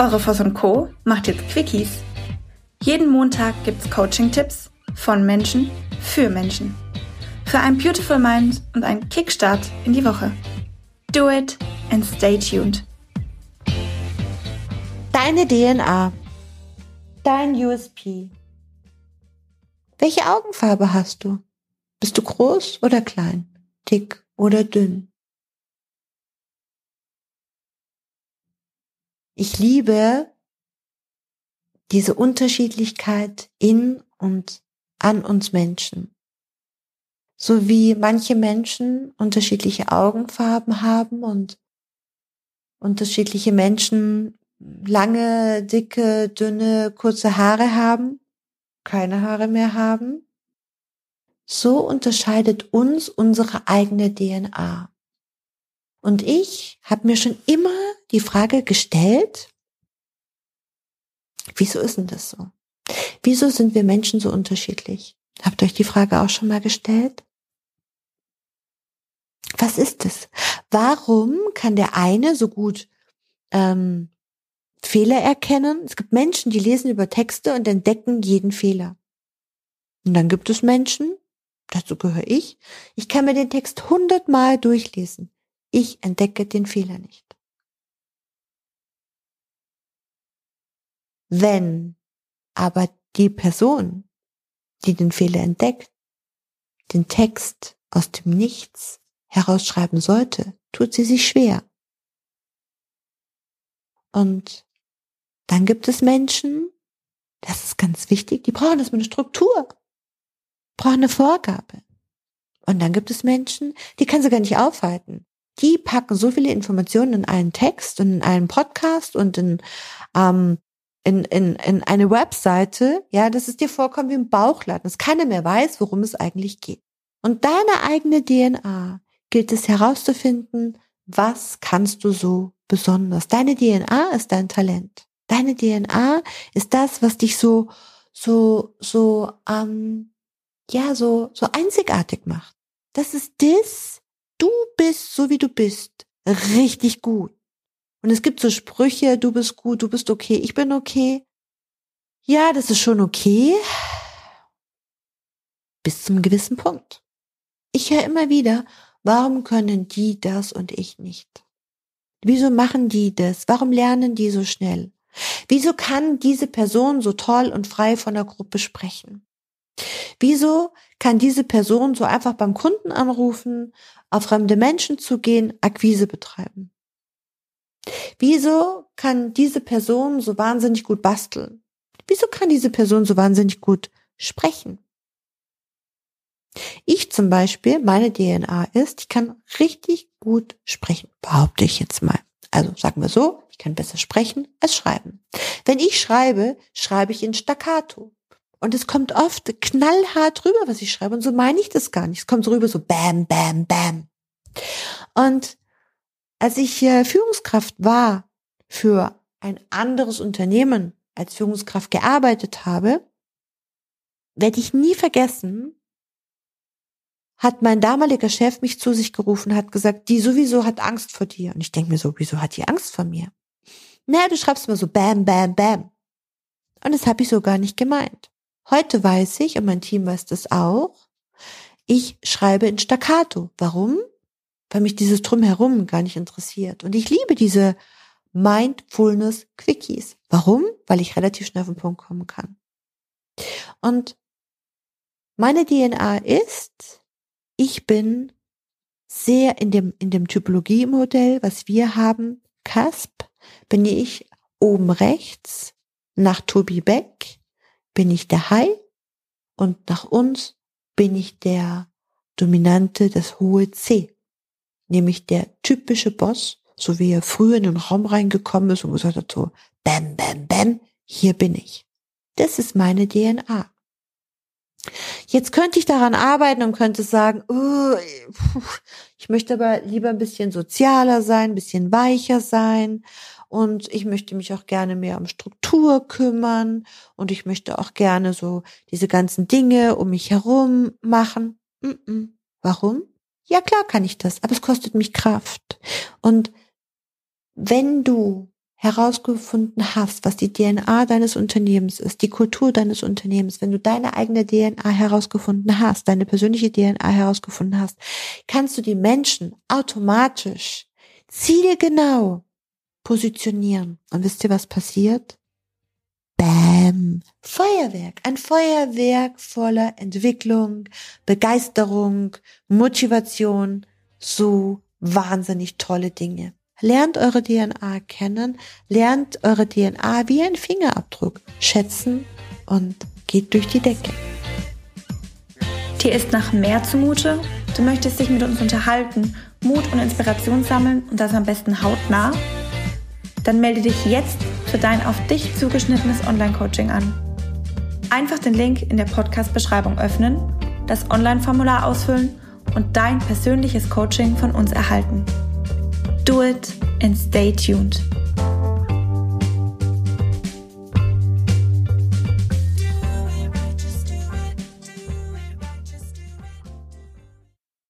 Eure und Co. macht jetzt Quickies. Jeden Montag gibt's Coaching-Tipps von Menschen für Menschen. Für ein Beautiful Mind und einen Kickstart in die Woche. Do it and stay tuned. Deine DNA. Dein USP. Welche Augenfarbe hast du? Bist du groß oder klein? Dick oder dünn? Ich liebe diese Unterschiedlichkeit in und an uns Menschen. So wie manche Menschen unterschiedliche Augenfarben haben und unterschiedliche Menschen lange, dicke, dünne, kurze Haare haben, keine Haare mehr haben, so unterscheidet uns unsere eigene DNA. Und ich habe mir schon immer die Frage gestellt, wieso ist denn das so? Wieso sind wir Menschen so unterschiedlich? Habt ihr euch die Frage auch schon mal gestellt? Was ist es? Warum kann der eine so gut ähm, Fehler erkennen? Es gibt Menschen, die lesen über Texte und entdecken jeden Fehler. Und dann gibt es Menschen, dazu gehöre ich, ich kann mir den Text hundertmal durchlesen. Ich entdecke den Fehler nicht. Wenn aber die Person, die den Fehler entdeckt, den Text aus dem Nichts herausschreiben sollte, tut sie sich schwer. Und dann gibt es Menschen, das ist ganz wichtig, die brauchen mit einer Struktur, brauchen eine Vorgabe. Und dann gibt es Menschen, die kann sie gar nicht aufhalten die packen so viele Informationen in einen Text und in einen Podcast und in, ähm, in, in, in eine Webseite, ja, dass es dir vorkommt wie ein Bauchladen, dass keiner mehr weiß, worum es eigentlich geht. Und deine eigene DNA gilt es herauszufinden, was kannst du so besonders. Deine DNA ist dein Talent. Deine DNA ist das, was dich so, so, so, ähm, ja, so, so einzigartig macht. Das ist das, du bist so wie du bist richtig gut. Und es gibt so Sprüche, du bist gut, du bist okay, ich bin okay. Ja, das ist schon okay. Bis zum gewissen Punkt. Ich höre immer wieder, warum können die das und ich nicht? Wieso machen die das? Warum lernen die so schnell? Wieso kann diese Person so toll und frei von der Gruppe sprechen? Wieso kann diese Person so einfach beim Kunden anrufen, auf fremde Menschen zu gehen, Akquise betreiben? Wieso kann diese Person so wahnsinnig gut basteln? Wieso kann diese Person so wahnsinnig gut sprechen? Ich zum Beispiel, meine DNA ist, ich kann richtig gut sprechen, behaupte ich jetzt mal. Also sagen wir so, ich kann besser sprechen als schreiben. Wenn ich schreibe, schreibe ich in Staccato. Und es kommt oft knallhart rüber, was ich schreibe. Und so meine ich das gar nicht. Es kommt so rüber, so bam, bam, bam. Und als ich äh, Führungskraft war für ein anderes Unternehmen als Führungskraft gearbeitet habe, werde ich nie vergessen, hat mein damaliger Chef mich zu sich gerufen, hat gesagt, die sowieso hat Angst vor dir. Und ich denke mir so, wieso hat die Angst vor mir? Naja, du schreibst mal so bam, bam, bam. Und das habe ich so gar nicht gemeint. Heute weiß ich, und mein Team weiß das auch, ich schreibe in Staccato. Warum? Weil mich dieses Drumherum gar nicht interessiert. Und ich liebe diese Mindfulness Quickies. Warum? Weil ich relativ schnell auf den Punkt kommen kann. Und meine DNA ist, ich bin sehr in dem, in dem Typologie-Modell, was wir haben, CASP, bin ich oben rechts nach Tobi Beck bin ich der Hai und nach uns bin ich der Dominante, das hohe C, nämlich der typische Boss, so wie er früher in den Raum reingekommen ist und gesagt hat so, bam, bam, bam, hier bin ich. Das ist meine DNA. Jetzt könnte ich daran arbeiten und könnte sagen, oh, ich möchte aber lieber ein bisschen sozialer sein, ein bisschen weicher sein und ich möchte mich auch gerne mehr um Struktur kümmern und ich möchte auch gerne so diese ganzen Dinge um mich herum machen. Mm -mm. Warum? Ja, klar kann ich das, aber es kostet mich Kraft. Und wenn du herausgefunden hast, was die DNA deines Unternehmens ist, die Kultur deines Unternehmens, wenn du deine eigene DNA herausgefunden hast, deine persönliche DNA herausgefunden hast, kannst du die Menschen automatisch zielgenau positionieren. Und wisst ihr, was passiert? Bam! Feuerwerk. Ein Feuerwerk voller Entwicklung, Begeisterung, Motivation. So wahnsinnig tolle Dinge. Lernt eure DNA kennen, lernt eure DNA wie ein Fingerabdruck schätzen und geht durch die Decke. Dir ist nach mehr zumute? Du möchtest dich mit uns unterhalten, Mut und Inspiration sammeln und das am besten hautnah? Dann melde dich jetzt für dein auf dich zugeschnittenes Online-Coaching an. Einfach den Link in der Podcast-Beschreibung öffnen, das Online-Formular ausfüllen und dein persönliches Coaching von uns erhalten. Do it and stay tuned.